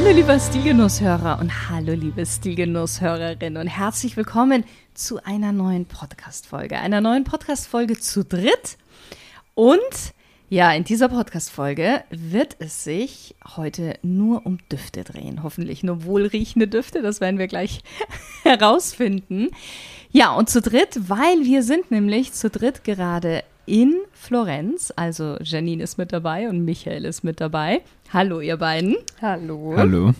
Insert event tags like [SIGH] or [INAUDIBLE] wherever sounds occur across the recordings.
Hallo lieber Stilgenusshörer und hallo liebe Stilgenusshörerin und herzlich willkommen zu einer neuen Podcast-Folge. Einer neuen Podcast-Folge zu dritt. Und ja, in dieser Podcast-Folge wird es sich heute nur um Düfte drehen. Hoffentlich nur wohlriechende Düfte, das werden wir gleich [LAUGHS] herausfinden. Ja, und zu dritt, weil wir sind nämlich zu dritt gerade in Florenz. Also Janine ist mit dabei und Michael ist mit dabei. Hallo, ihr beiden. Hallo. Hallo.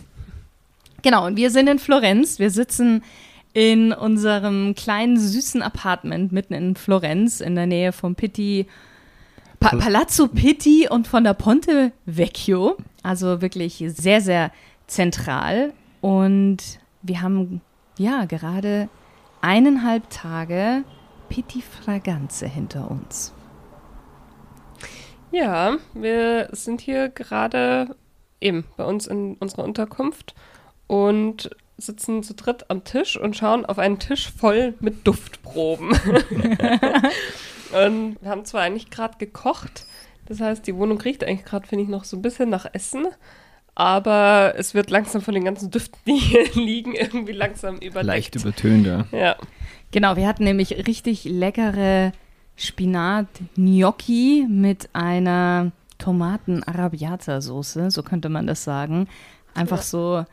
Genau, und wir sind in Florenz. Wir sitzen in unserem kleinen, süßen Apartment mitten in Florenz, in der Nähe vom Pitti, pa Palazzo Pitti und von der Ponte Vecchio. Also wirklich sehr, sehr zentral. Und wir haben ja gerade eineinhalb Tage Pitti Fraganze hinter uns. Ja, wir sind hier gerade eben bei uns in unserer Unterkunft und sitzen zu dritt am Tisch und schauen auf einen Tisch voll mit Duftproben. [LAUGHS] und wir haben zwar eigentlich gerade gekocht, das heißt, die Wohnung riecht eigentlich gerade, finde ich, noch so ein bisschen nach Essen. Aber es wird langsam von den ganzen Düften, die hier [LAUGHS] liegen, irgendwie langsam überdeckt. Leicht übertönt, ja. Ja. Genau, wir hatten nämlich richtig leckere Spinat-Gnocchi mit einer Tomaten-Arrabbiata-Soße, so könnte man das sagen. Einfach Ja. so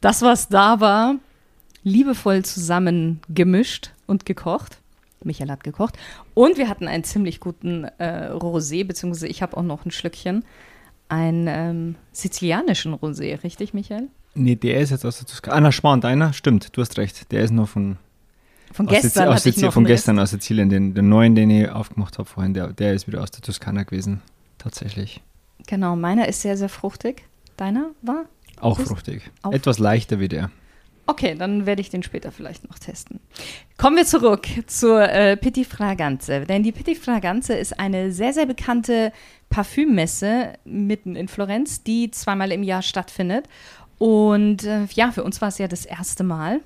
das, was da war, liebevoll zusammengemischt und gekocht. Michael hat gekocht. Und wir hatten einen ziemlich guten äh, Rosé, beziehungsweise ich habe auch noch ein Schlückchen. Einen ähm, sizilianischen Rosé, richtig, Michael? Nee, der ist jetzt aus der Toskana. Ah, na, Schmarrn, deiner? Stimmt, du hast recht. Der ist noch von, Von gestern aus noch von gestern aus Sizilien. Den, den neuen, den ich aufgemacht habe vorhin, der, der ist wieder aus der Toskana gewesen. Tatsächlich. Genau, meiner ist sehr, sehr fruchtig. Deiner war? Auch Ist fruchtig. auch- Etwas leichter wie der. Okay, dann werde ich den später vielleicht noch testen. Kommen wir zurück zur äh, Pitti Fraganze. Denn die Pitti Fraganze ist eine sehr, sehr bekannte Parfümmesse mitten in Florenz, die zweimal im Jahr stattfindet. Und äh, ja, für uns war es ja das erste Mal.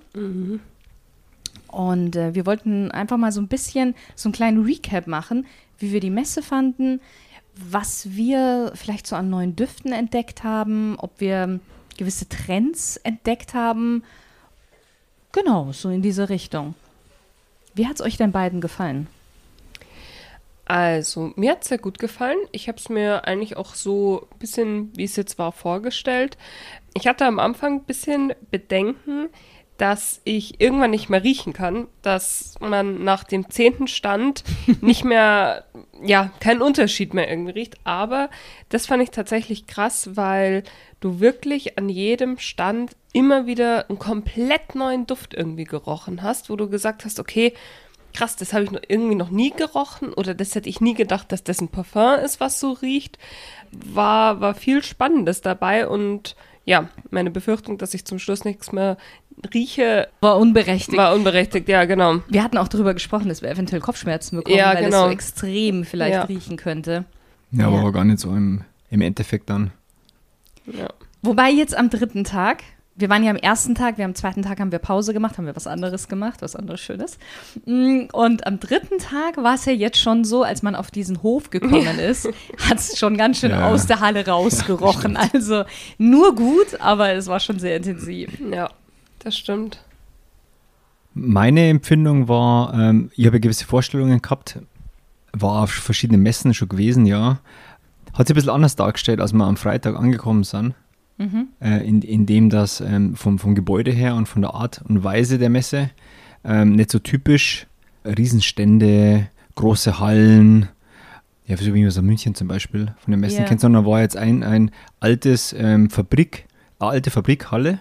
Und äh, wir wollten einfach mal so ein bisschen so einen kleinen Recap machen, wie wir die Messe fanden, was wir vielleicht so an neuen Düften entdeckt haben, ob wir gewisse Trends entdeckt haben. Genau, so in diese Richtung. Wie hat es euch denn beiden gefallen? Also, mir hat es sehr gut gefallen. Ich habe es mir eigentlich auch so ein bisschen, wie es jetzt war, vorgestellt. Ich hatte am Anfang ein bisschen Bedenken, dass ich irgendwann nicht mehr riechen kann, dass man nach dem zehnten Stand [LAUGHS] nicht mehr, ja, keinen Unterschied mehr irgendwie riecht. Aber das fand ich tatsächlich krass, weil du wirklich an jedem Stand immer wieder einen komplett neuen Duft irgendwie gerochen hast, wo du gesagt hast, okay, krass, das habe ich noch irgendwie noch nie gerochen oder das hätte ich nie gedacht, dass das ein Parfum ist, was so riecht. War, war viel Spannendes dabei und ja, meine Befürchtung, dass ich zum Schluss nichts mehr rieche, War unberechtigt. war unberechtigt. Ja, genau. wir hatten auch darüber gesprochen, dass wir eventuell Kopfschmerzen bekommen, Ja, weil es genau. so extrem vielleicht Ja. riechen könnte. Ja, Ja. aber war gar nicht so im, im Endeffekt dann. Ja. Wobei jetzt am dritten Tag, wir waren ja am ersten Tag, wir am zweiten Tag haben wir Pause gemacht, haben wir was anderes gemacht, was anderes Schönes. Mm, Und am dritten Tag war es ja jetzt schon so, als man auf diesen Hof gekommen [LAUGHS] ist, hat es schon ganz schön Ja. aus der Halle rausgerochen. Also nur gut, aber es war schon sehr intensiv. ja, das stimmt. Meine Empfindung war, ähm, ich habe ja gewisse Vorstellungen gehabt, war auf verschiedenen Messen schon gewesen, ja. Hat sich ein bisschen anders dargestellt, als wir am Freitag angekommen sind. Mhm. äh, in, in dem das ähm, vom, vom Gebäude her und von der Art und Weise der Messe ähm, nicht so typisch Riesenstände, große Hallen, ja, so wie man es in München zum Beispiel von den Messen Ja. kennt, sondern war jetzt ein, ein altes ähm, Fabrik, eine alte Fabrikhalle,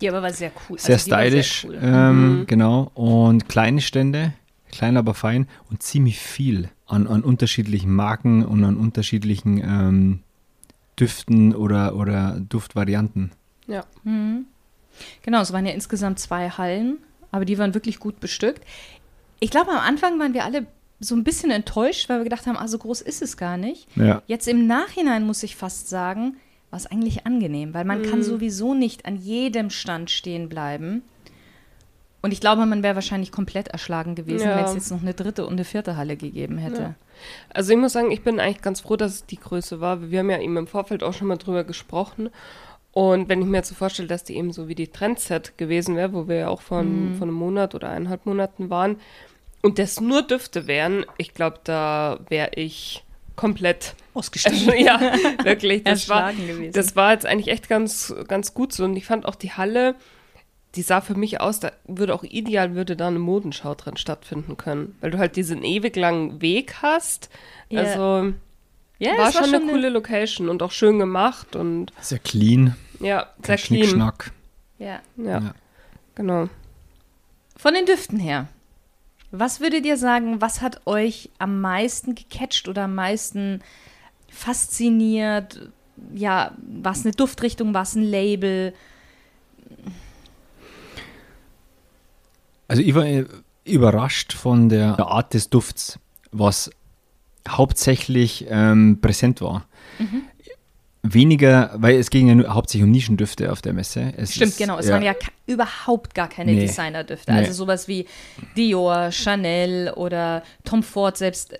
Die aber war sehr cool. sehr Also stylisch, cool. ähm, Mhm. genau, und kleine Stände, klein aber fein und ziemlich viel an, an unterschiedlichen Marken und an unterschiedlichen ähm, Düften oder, oder Duftvarianten. Ja. Mhm. Genau, es waren ja insgesamt zwei Hallen, aber die waren wirklich gut bestückt. Ich glaube, am Anfang waren wir alle so ein bisschen enttäuscht, weil wir gedacht haben, ah, so groß ist es gar nicht. Ja. Jetzt im Nachhinein muss ich fast sagen, war es eigentlich angenehm, weil man kann sowieso nicht an jedem Stand stehen bleiben. Und ich glaube, man wäre wahrscheinlich komplett erschlagen gewesen, Ja. wenn es jetzt noch eine dritte und eine vierte Halle gegeben hätte. Ja. Also ich muss sagen, ich bin eigentlich ganz froh, dass es die Größe war. Wir haben ja eben im Vorfeld auch schon mal drüber gesprochen. Und wenn ich mir jetzt so vorstelle, dass die eben so wie die Trendset gewesen wäre, wo wir ja auch von, von einem Monat oder eineinhalb Monaten waren, und das nur Düfte wären, ich glaube, da wäre ich komplett Ausgestiegen. [LAUGHS] ja, wirklich. Das war, gewesen. das war jetzt eigentlich echt ganz, ganz gut so. Und ich fand auch die Halle, die sah für mich aus, da würde auch ideal, würde da eine Modenschau drin stattfinden können. Weil du halt diesen ewig langen Weg hast. Ja. Also ja, war es schon eine coole Location und auch schön gemacht und Sehr clean, ja, kein sehr clean. Schnickschnack. Ja. Ja, Ja. genau. Von den Düften her. Was würdet ihr sagen, was hat euch am meisten gecatcht oder am meisten fasziniert? Ja, was eine Duftrichtung, was ein Label? Also ich war äh, überrascht von der Art des Dufts, was hauptsächlich ähm, präsent war. Mhm. Weniger, weil es ging ja nur hauptsächlich um Nischendüfte auf der Messe. Es Stimmt, ist, genau. Es waren ja überhaupt gar keine Nee. Designerdüfte. Nee. Also sowas wie Dior, Chanel oder Tom Ford selbst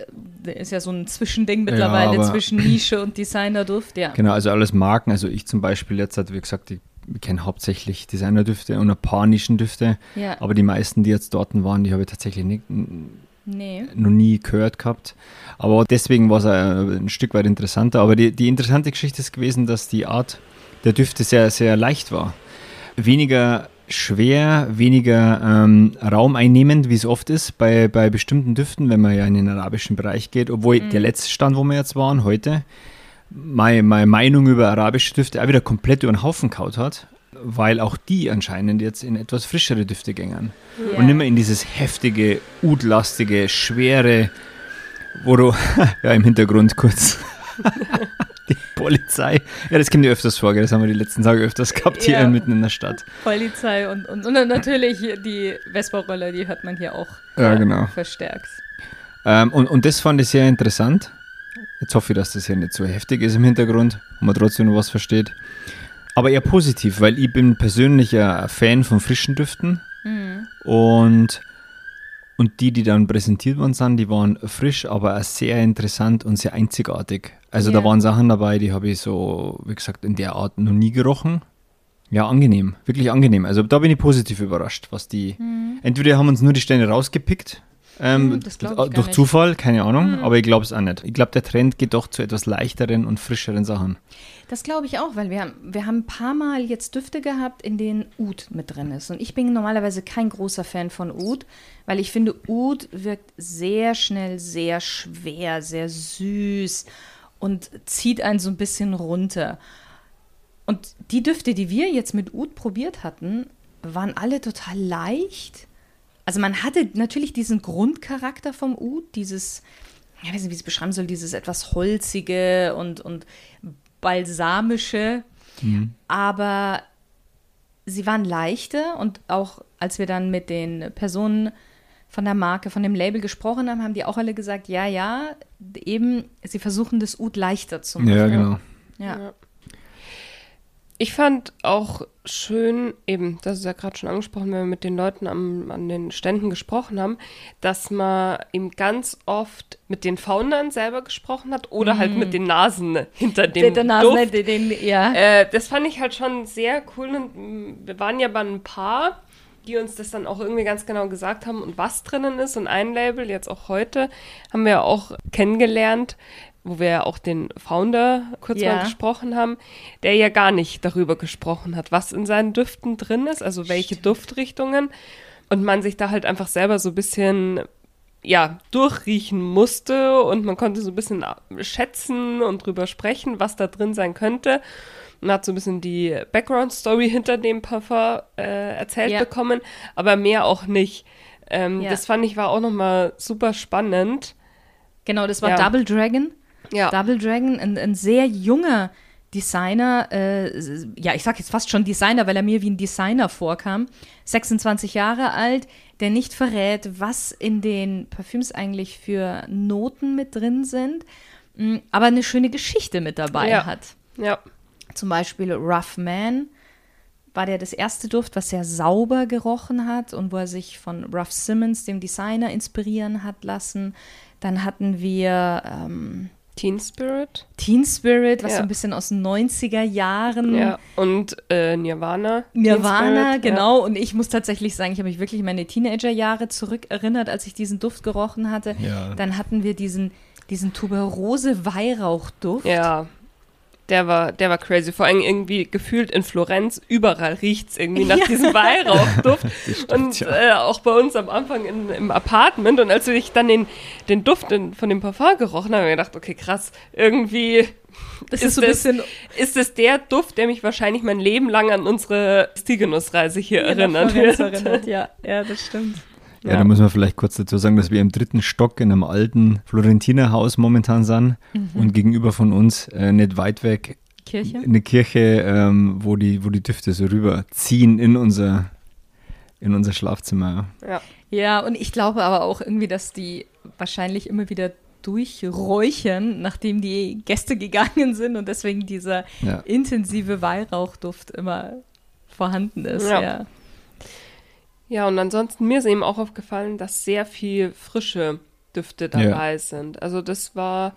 äh, ist ja so ein Zwischending mittlerweile aber- zwischen Nische und Designerduft. Ja. Genau, also alles Marken. Also ich zum Beispiel jetzt, hat wie gesagt, ich kenne hauptsächlich Designerdüfte und ein paar Nischendüfte. Ja. Aber die meisten, die jetzt dort waren, die habe ich tatsächlich nicht, Nee. noch nie gehört gehabt. Aber deswegen war es äh, ein Stück weit interessanter. Aber die, die interessante Geschichte ist gewesen, dass die Art der Düfte sehr, sehr leicht war. Weniger schwer, weniger ähm, raumeinnehmend, wie es oft ist bei, bei bestimmten Düften, wenn man ja in den arabischen Bereich geht. Obwohl der letzte Stand, wo wir jetzt waren, heute, meine, meine Meinung über arabische Düfte auch wieder komplett über den Haufen kaut hat, weil auch die anscheinend jetzt in etwas frischere Düfte gängern. Ja. Und nicht mehr in dieses heftige, udlastige, schwere, wo du, [LAUGHS] ja, im Hintergrund kurz. [LAUGHS] die Polizei. Ja, das kommt ja öfters vor, gell? das haben wir die letzten Tage öfters gehabt hier Ja. mitten in der Stadt. Polizei und, und, und natürlich die Vespa-Roller, die hört man hier auch Ja, äh, genau. verstärkt. Ähm, und, und das fand ich sehr interessant. Jetzt hoffe ich, dass das hier nicht so heftig ist im Hintergrund und man trotzdem noch was versteht. Aber eher positiv, weil ich bin persönlich ja ein Fan von frischen Düften. Und, und die, die dann präsentiert worden sind, die waren frisch, aber auch sehr interessant und sehr einzigartig. Also Ja. da waren Sachen dabei, die habe ich so, wie gesagt, in der Art noch nie gerochen. Ja, angenehm, wirklich angenehm. Also da bin ich positiv überrascht, was die. Entweder haben uns nur die Stände rausgepickt, ähm, Hm, gar durch. Zufall, keine Ahnung, aber ich glaube es auch nicht. Ich glaube, der Trend geht doch zu etwas leichteren und frischeren Sachen. Das glaube ich auch, weil wir, haben- wir haben ein paar Mal jetzt Düfte gehabt, in denen Oud mit drin ist. Und ich bin normalerweise kein großer Fan von Oud, weil ich finde, Oud wirkt sehr schnell, sehr schwer, sehr süß und zieht einen so ein bisschen runter. Und die Düfte, die wir jetzt mit Oud probiert hatten, waren alle total leicht. Also man hatte natürlich diesen Grundcharakter vom Oud, dieses, ich weiß nicht, wie ich es beschreiben soll, dieses etwas holzige und, und balsamische, aber sie waren leichter und auch als wir dann mit den Personen von der Marke, von dem Label gesprochen haben, haben die auch alle gesagt, ja, ja, eben, sie versuchen das Ud leichter zu machen. Ja, genau. Ja. Ja. Ich fand auch schön, eben, das ist ja gerade schon angesprochen, wenn wir mit den Leuten am, an den Ständen gesprochen haben, dass man eben ganz oft mit den Foundern selber gesprochen hat oder halt mit den Nasen hinter dem Der, der Nasen, Duft. den, den, ja. Äh, das fand ich halt schon sehr cool und mm, wir waren ja bei ein paar, die uns das dann auch irgendwie ganz genau gesagt haben und was drinnen ist und ein Label, jetzt auch heute, haben wir auch kennengelernt, wo wir ja auch den Founder kurz Ja. mal gesprochen haben, der ja gar nicht darüber gesprochen hat, was in seinen Düften drin ist, also welche Duftrichtungen und man sich da halt einfach selber so ein bisschen ja, durchriechen musste und man konnte so ein bisschen schätzen und drüber sprechen, was da drin sein könnte. Man hat so ein bisschen die Background-Story hinter dem Parfum äh, erzählt Ja. bekommen, aber mehr auch nicht. Ähm, Ja. Das fand ich war auch nochmal super spannend. Genau, das war Ja. Double Dragon. Ja, Double Dragon, ein, ein sehr junger Designer, äh, ja, ich sag jetzt fast schon Designer, weil er mir wie ein Designer vorkam, 26 Jahre alt, der nicht verrät, was in den Parfüms eigentlich für Noten mit drin sind, mh, aber eine schöne Geschichte mit dabei Ja. hat. Ja. Zum Beispiel Rough Man war der das erste Duft, was sehr sauber gerochen hat und wo er sich von Ruff Simmons, dem Designer, inspirieren hat lassen. Dann hatten wir ähm, Teen Spirit. Teen Spirit, was Ja. so ein bisschen aus den 90er Jahren. Ja. Und äh, Nirvana. Nirvana, Spirit, genau. Und ich muss tatsächlich sagen, ich habe mich wirklich an meine Teenagerjahre zurückerinnert, als ich diesen Duft gerochen hatte. Ja. Dann hatten wir diesen, diesen Tuberose-Weihrauchduft. Ja. ja. Der war, der war crazy. Vor allem irgendwie gefühlt in Florenz, überall riecht es irgendwie nach Ja. diesem Weihrauchduft. [LAUGHS] stimmt, und ja. äh, auch bei uns am Anfang in, im Apartment. Und als ich dann den, den Duft in, von dem Parfum gerochen habe, habe ich gedacht, okay, krass, irgendwie Das Ist ist so ein das- bisschen ist es der Duft, der mich wahrscheinlich mein Leben lang an unsere Stigenuss-Reise hier wird. erinnert. Ja, ja, das stimmt. Ja, da muss man vielleicht kurz dazu sagen, dass wir im dritten Stock in einem alten Florentinerhaus momentan sind und gegenüber von uns, äh, nicht weit weg, Kirche? eine Kirche, ähm, wo, die, wo die Düfte so rüberziehen in unser, in unser Schlafzimmer. Ja. Ja, und ich glaube aber auch irgendwie, dass die wahrscheinlich immer wieder durchräuchern, nachdem die Gäste gegangen sind und deswegen dieser Ja. intensive Weihrauchduft immer vorhanden ist. Ja. Ja. Ja, und ansonsten mir ist eben auch aufgefallen, dass sehr viel frische Düfte dabei sind. Also das war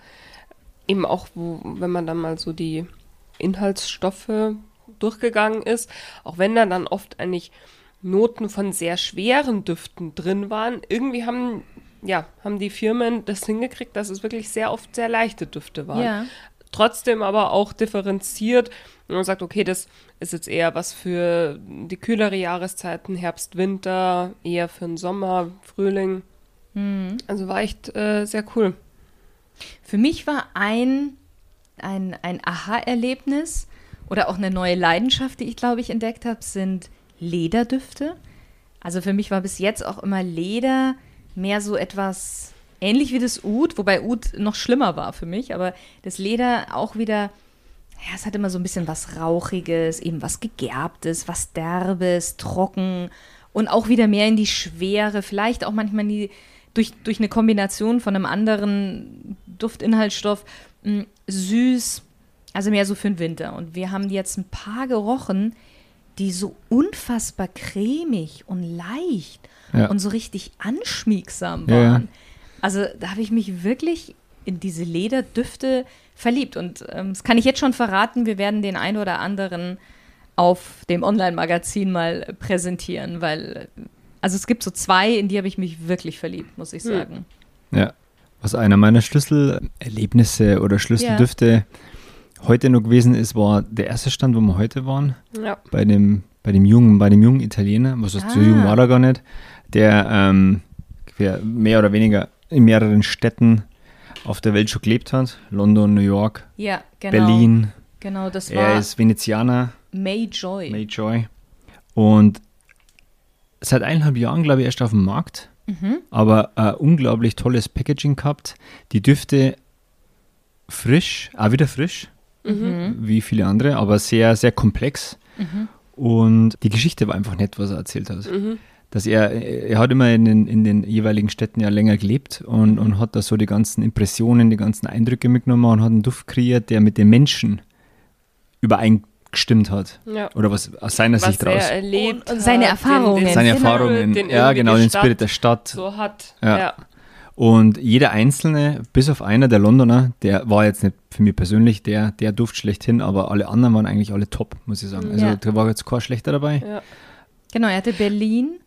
eben auch, wo, wenn man dann mal so die Inhaltsstoffe durchgegangen ist, auch wenn da dann oft eigentlich Noten von sehr schweren Düften drin waren, irgendwie haben, ja, haben die Firmen das hingekriegt, dass es wirklich sehr oft sehr leichte Düfte waren. Ja. trotzdem aber auch differenziert. Und man sagt, okay, das ist jetzt eher was für die kühlere Jahreszeiten, Herbst, Winter, eher für den Sommer, Frühling. Mhm. Also war echt äh, sehr cool. Für mich war ein, ein, ein Aha-Erlebnis oder auch eine neue Leidenschaft, die ich, glaube ich, entdeckt habe, sind Lederdüfte. Also für mich war bis jetzt auch immer Leder mehr so etwas ähnlich wie das Oud, wobei Oud noch schlimmer war für mich, aber das Leder auch wieder, ja, es hat immer so ein bisschen was Rauchiges, eben was Gegerbtes, was Derbes, trocken und auch wieder mehr in die Schwere, vielleicht auch manchmal die, durch, durch eine Kombination von einem anderen Duftinhaltsstoff, mh, süß, also mehr so für den Winter. Und wir haben jetzt ein paar gerochen, die so unfassbar cremig und leicht Ja. und so richtig anschmiegsam Ja, ja. waren. Also da habe ich mich wirklich in diese Lederdüfte verliebt. Und ähm, das kann ich jetzt schon verraten, wir werden den ein oder anderen auf dem Online-Magazin mal präsentieren, weil, äh, also es gibt so zwei, in die habe ich mich wirklich verliebt, muss ich Hm. sagen. Ja. Was einer meiner Schlüsselerlebnisse oder Schlüsseldüfte heute noch gewesen ist, war der erste Stand, wo wir heute waren, Ja. bei dem, bei dem jungen, bei dem jungen Italiener, was heißt, so Ah. jung war er gar nicht, der ähm, mehr oder weniger in mehreren Städten auf der Welt schon gelebt hat. London, New York, Ja, genau. Berlin. Genau, das Er war ist Venezianer, May Joy. Mayjoy. Und seit eineinhalb Jahren, glaube ich, erst auf dem Markt. Mhm. Aber äh, unglaublich tolles Packaging gehabt. Die Düfte frisch, auch wieder frisch, Mhm. wie viele andere, aber sehr, sehr komplex. Mhm. Und die Geschichte war einfach nett, was er erzählt hat. Dass er, er hat immer in den, in den jeweiligen Städten ja länger gelebt und, und hat da so die ganzen Impressionen, die ganzen Eindrücke mitgenommen und hat einen Duft kreiert, der mit den Menschen übereingestimmt hat. ja. Oder was aus seiner Was Sicht raus. erlebt Und- und seine hat, Erfahrungen. den Seine Erfahrungen, den ja genau, den Stadt Spirit der Stadt. so hat. Ja. Ja. Und jeder Einzelne, bis auf einer, der Londoner, der war jetzt nicht für mich persönlich der, der Duft schlechthin, aber alle anderen waren eigentlich alle top, muss ich sagen. Also Ja. da war jetzt kein schlechter dabei. Ja. Genau, er hatte Berlin,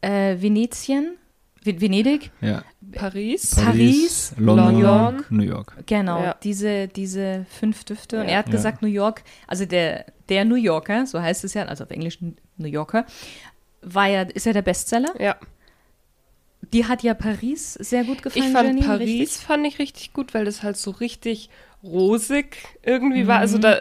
äh, Venetien, Ve- Venedig, Ja. Paris. Paris, London, New York. New York. genau, Ja. diese, diese fünf Düfte. Und Ja. er hat Ja. gesagt, New York, also der, der New Yorker, so heißt es ja, also auf Englisch New Yorker, war ja, ist ja der Bestseller. Ja. Die hat ja Paris sehr gut gefallen. Ich fand Janine, Paris richtig? fand ich richtig gut, weil das halt so richtig rosig irgendwie war. Also da,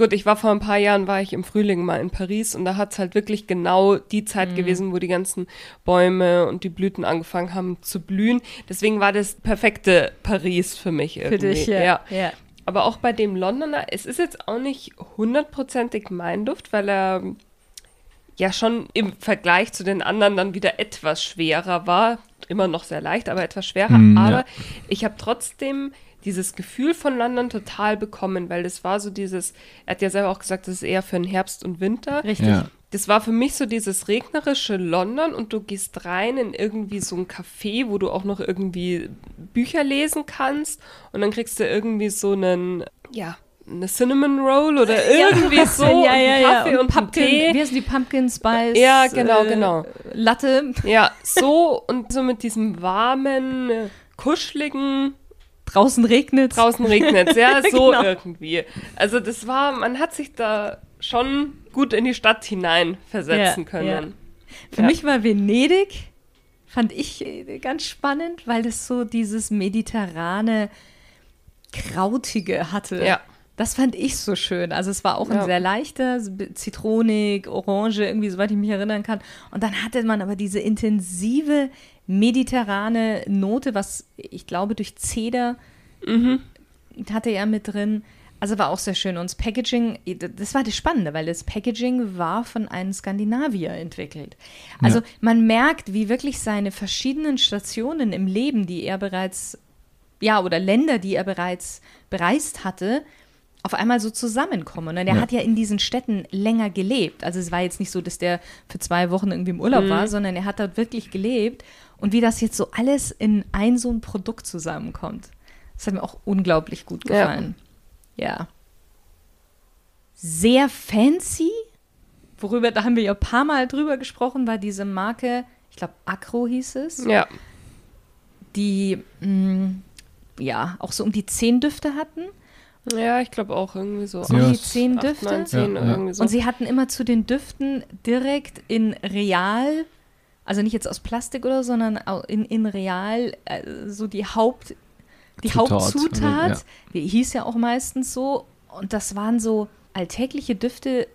gut, ich war vor ein paar Jahren, war ich im Frühling mal in Paris und da hat es halt wirklich genau die Zeit gewesen, wo die ganzen Bäume und die Blüten angefangen haben zu blühen. Deswegen war das perfekte Paris für mich irgendwie. Für dich, ja. ja. Aber auch bei dem Londoner, es ist jetzt auch nicht hundertprozentig mein Duft, weil er ja schon im Vergleich zu den anderen dann wieder etwas schwerer war. Immer noch sehr leicht, aber etwas schwerer. Mm, ja. aber ich habe trotzdem dieses Gefühl von London total bekommen, weil das war so dieses, er hat ja selber auch gesagt, das ist eher für den Herbst und Winter. Richtig. Ja. Das war für mich so dieses regnerische London und du gehst rein in irgendwie so ein Café, wo du auch noch irgendwie Bücher lesen kannst und dann kriegst du irgendwie so einen, ja, eine Cinnamon Roll oder irgendwie [LAUGHS] so ja, und ja, einen ja. Kaffee und, einen Pumpkin, Tee. wie heißen die Pumpkin Spice? Ja, genau, äh, genau. Latte. Ja, so und so mit diesem warmen, äh, kuscheligen, Draußen regnet. draußen regnet ja, [LAUGHS] so Genau. irgendwie. Also das war, man hat sich da schon gut in die Stadt hinein versetzen Ja, können. ja. Für Ja. mich war Venedig, fand ich äh, ganz spannend, weil das so dieses mediterrane, krautige hatte. Ja. Das fand ich so schön. Also es war auch ein Ja. sehr leichter, zitronig, orange, irgendwie, soweit ich mich erinnern kann. Und dann hatte man aber diese intensive mediterrane Note, was ich glaube durch Zeder Mhm. hatte er mit drin. Also war auch sehr schön. Und das Packaging, das war das Spannende, weil das Packaging war von einem Skandinavier entwickelt. Also Ja. man merkt, wie wirklich seine verschiedenen Stationen im Leben, die er bereits, ja, oder Länder, die er bereits bereist hatte, auf einmal so zusammenkommen. Und er Ja. hat ja in diesen Städten länger gelebt. Also es war jetzt nicht so, dass der für zwei Wochen irgendwie im Urlaub war, sondern er hat dort wirklich gelebt. Und wie das jetzt so alles in ein so ein Produkt zusammenkommt. Das hat mir auch unglaublich gut Ja. gefallen. Ja. Sehr fancy, worüber, da haben wir ja ein paar Mal drüber gesprochen, war diese Marke, ich glaube Acro hieß es, Ja, die mh, ja auch so um die zehn Düfte hatten. Ja, ich glaube auch irgendwie so. So Ja, um die zehn Düfte. neun, zehn Ja, oder ja. irgendwie so. Und sie hatten immer zu den Düften direkt in Real, also nicht jetzt aus Plastik oder, so, sondern in, in Real äh, so die Haupt, die Zutat, Hauptzutat, ja. die hieß ja auch meistens so. Und das waren so alltägliche Düfte,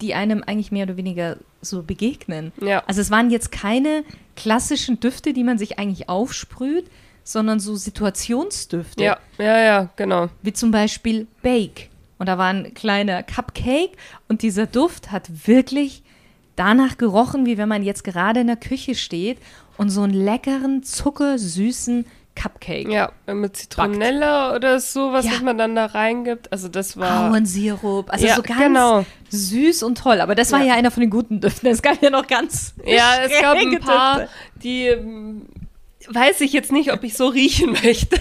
die einem eigentlich mehr oder weniger so begegnen. ja. Also es waren jetzt keine klassischen Düfte, die man sich eigentlich aufsprüht, sondern so Situationsdüfte ja, ja, ja, genau. wie zum Beispiel Bake. Und da war ein kleiner Cupcake und dieser Duft hat wirklich danach gerochen, wie wenn man jetzt gerade in der Küche steht und so einen leckeren, zuckersüßen Cupcake. Ja, mit Zitronella oder sowas, Ja. was man dann da reingibt. Also das war. Ahornsirup, also Ja, so ganz genau. süß und toll. Aber das war Ja. ja einer von den guten Düften. Es gab ja noch ganz Ja, es gab ein paar, Düfte. die weiß ich jetzt nicht, ob ich so riechen [LAUGHS] möchte.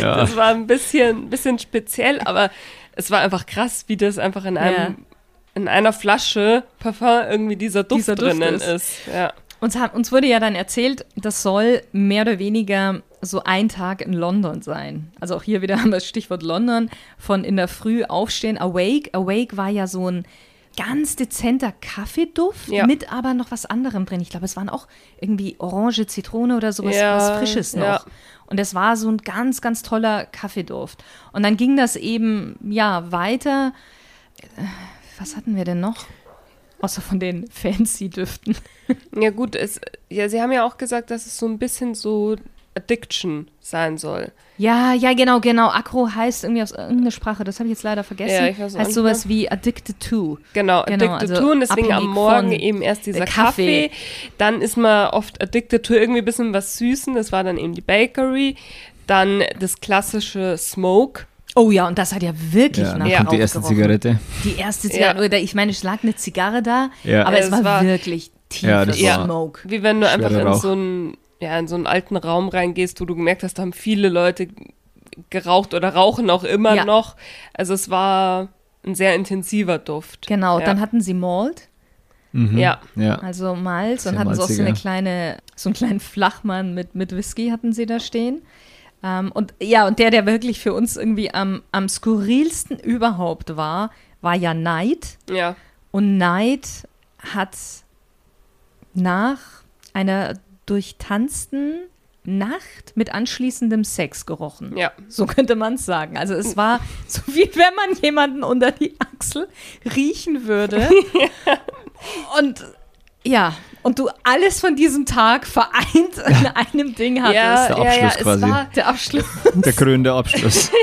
Ja. Das war ein bisschen, bisschen speziell, aber es war einfach krass, wie das einfach in einem Ja. in einer Flasche Parfum irgendwie dieser Duft Dieser Duft drinnen ist. ist. Ja. Uns, hat, uns wurde ja dann erzählt, das soll mehr oder weniger so ein Tag in London sein. Also auch hier wieder haben wir das Stichwort London, von in der Früh aufstehen, Awake. Awake war ja so ein ganz dezenter Kaffeeduft Ja. mit aber noch was anderem drin. Ich glaube, es waren auch irgendwie Orange, Zitrone oder sowas Ja, was Frisches noch. ja. Und es war so ein ganz, ganz toller Kaffeeduft. Und dann ging das eben, ja, weiter. Äh, Was hatten wir denn noch? Außer von den fancy Düften. Ja gut, es, ja, sie haben ja auch gesagt, dass es so ein bisschen so Addiction sein soll. Ja, ja, genau, genau. Akro heißt irgendwie aus irgendeiner Sprache, das habe ich jetzt leider vergessen. Ja, ich weiß heißt sowas wie addicted to. Genau, Genau, addicted also to und deswegen am Morgen eben erst dieser Kaffee. Kaffee. Dann ist man oft addicted to irgendwie ein bisschen was Süßen, das war dann eben die Bakery. Dann das klassische Smoke. Oh ja, und das hat ja wirklich Ja, nach Ja. die erste. Zigarette. Die erste Zigarette, oder ich meine, es lag eine Zigarre da, Ja. aber es Es war, war- wirklich tiefes Ja, das war- Smoke. Wie wenn du einfach in Rauch. so, einen, ja, in so einen alten Raum reingehst, wo du gemerkt hast, da haben viele Leute geraucht oder rauchen auch immer Ja. noch. Also es war ein sehr intensiver Duft. Genau, ja. dann hatten sie Malt, Mhm. Ja. Ja. also Malz, und Sehr hatten sie auch so eine malziger. kleine, so einen kleinen Flachmann mit, mit Whisky hatten sie da stehen. Ähm, und ja, und der, der wirklich für uns irgendwie am, am skurrilsten überhaupt war, war ja Night. Ja. Und Night hat nach einer durchtanzten Nacht mit anschließendem Sex gerochen. Ja. So könnte man es sagen. Also es war [LAUGHS] so wie wenn man jemanden unter die Achsel riechen würde. [LAUGHS] Und ja, und du alles von diesem Tag vereint in einem Ding hattest. Ja, Der ja, ja, Abschluss es quasi. war Der Abschluss. Der krönende Abschluss. [LAUGHS]